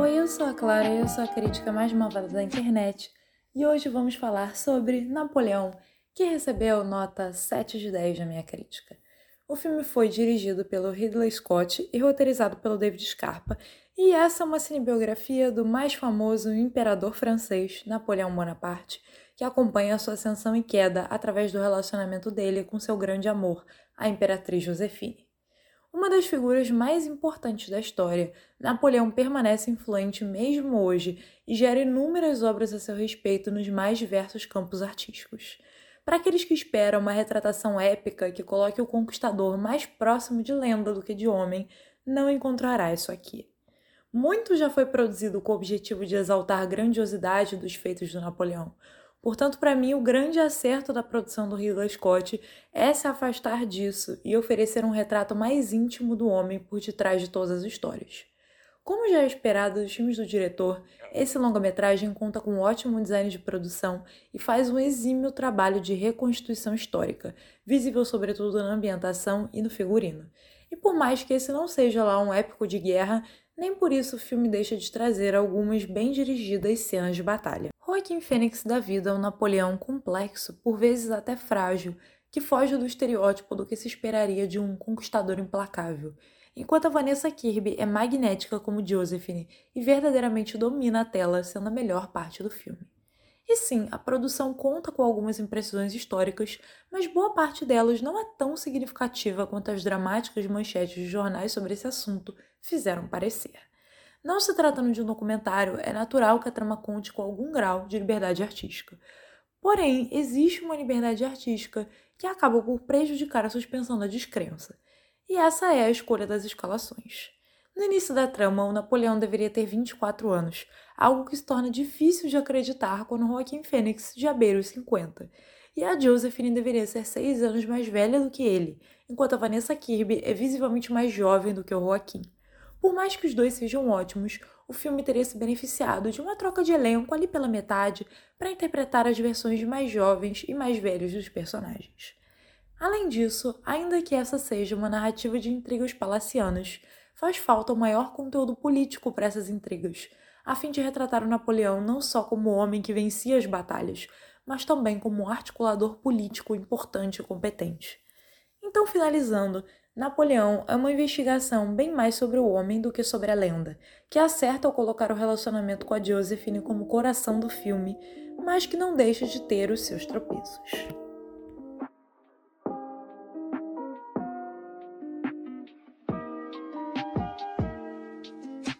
Oi, eu sou a Clara e eu sou a crítica mais malvada da internet. E hoje vamos falar sobre Napoleão, que recebeu nota 7 de 10 na minha crítica. O filme foi dirigido pelo Ridley Scott e roteirizado pelo David Scarpa, e essa é uma cinebiografia do mais famoso imperador francês, Napoleão Bonaparte, que acompanha a sua ascensão e queda através do relacionamento dele com seu grande amor, a imperatriz Josefine. Uma das figuras mais importantes da história, Napoleão permanece influente mesmo hoje e gera inúmeras obras a seu respeito nos mais diversos campos artísticos. Para aqueles que esperam uma retratação épica que coloque o conquistador mais próximo de lenda do que de homem, não encontrará isso aqui. Muito já foi produzido com o objetivo de exaltar a grandiosidade dos feitos do Napoleão, Portanto, para mim, o grande acerto da produção do Ridley Scott é se afastar disso e oferecer um retrato mais íntimo do homem por detrás de todas as histórias. Como já é esperado dos filmes do diretor, esse longa-metragem conta com um ótimo design de produção e faz um exímio trabalho de reconstituição histórica, visível sobretudo na ambientação e no figurino. E por mais que esse não seja lá um épico de guerra, nem por isso o filme deixa de trazer algumas bem dirigidas cenas de batalha. Joaquim Fênix dá vida a um Napoleão complexo, por vezes até frágil, que foge do estereótipo do que se esperaria de um conquistador implacável, enquanto a Vanessa Kirby é magnética como Josephine e verdadeiramente domina a tela, sendo a melhor parte do filme. E sim, a produção conta com algumas impressões históricas, mas boa parte delas não é tão significativa quanto as dramáticas manchetes de jornais sobre esse assunto fizeram parecer. Não se tratando de um documentário, é natural que a trama conte com algum grau de liberdade artística. Porém, existe uma liberdade artística que acaba por prejudicar a suspensão da descrença. E essa é a escolha das escalações. No início da trama, o Napoleão deveria ter 24 anos, algo que se torna difícil de acreditar quando Joaquim Fênix já beira os 50. E a Josephine deveria ser 6 anos mais velha do que ele, enquanto a Vanessa Kirby é visivelmente mais jovem do que o Joaquim. Por mais que os dois sejam ótimos, o filme teria se beneficiado de uma troca de elenco ali pela metade para interpretar as versões mais jovens e mais velhos dos personagens. Além disso, ainda que essa seja uma narrativa de intrigas palacianas, faz falta um maior conteúdo político para essas intrigas, a fim de retratar o Napoleão não só como o homem que vencia as batalhas, mas também como um articulador político importante e competente. Então, finalizando, Napoleão é uma investigação bem mais sobre o homem do que sobre a lenda, que acerta ao colocar o relacionamento com a Josephine como coração do filme, mas que não deixa de ter os seus tropeços.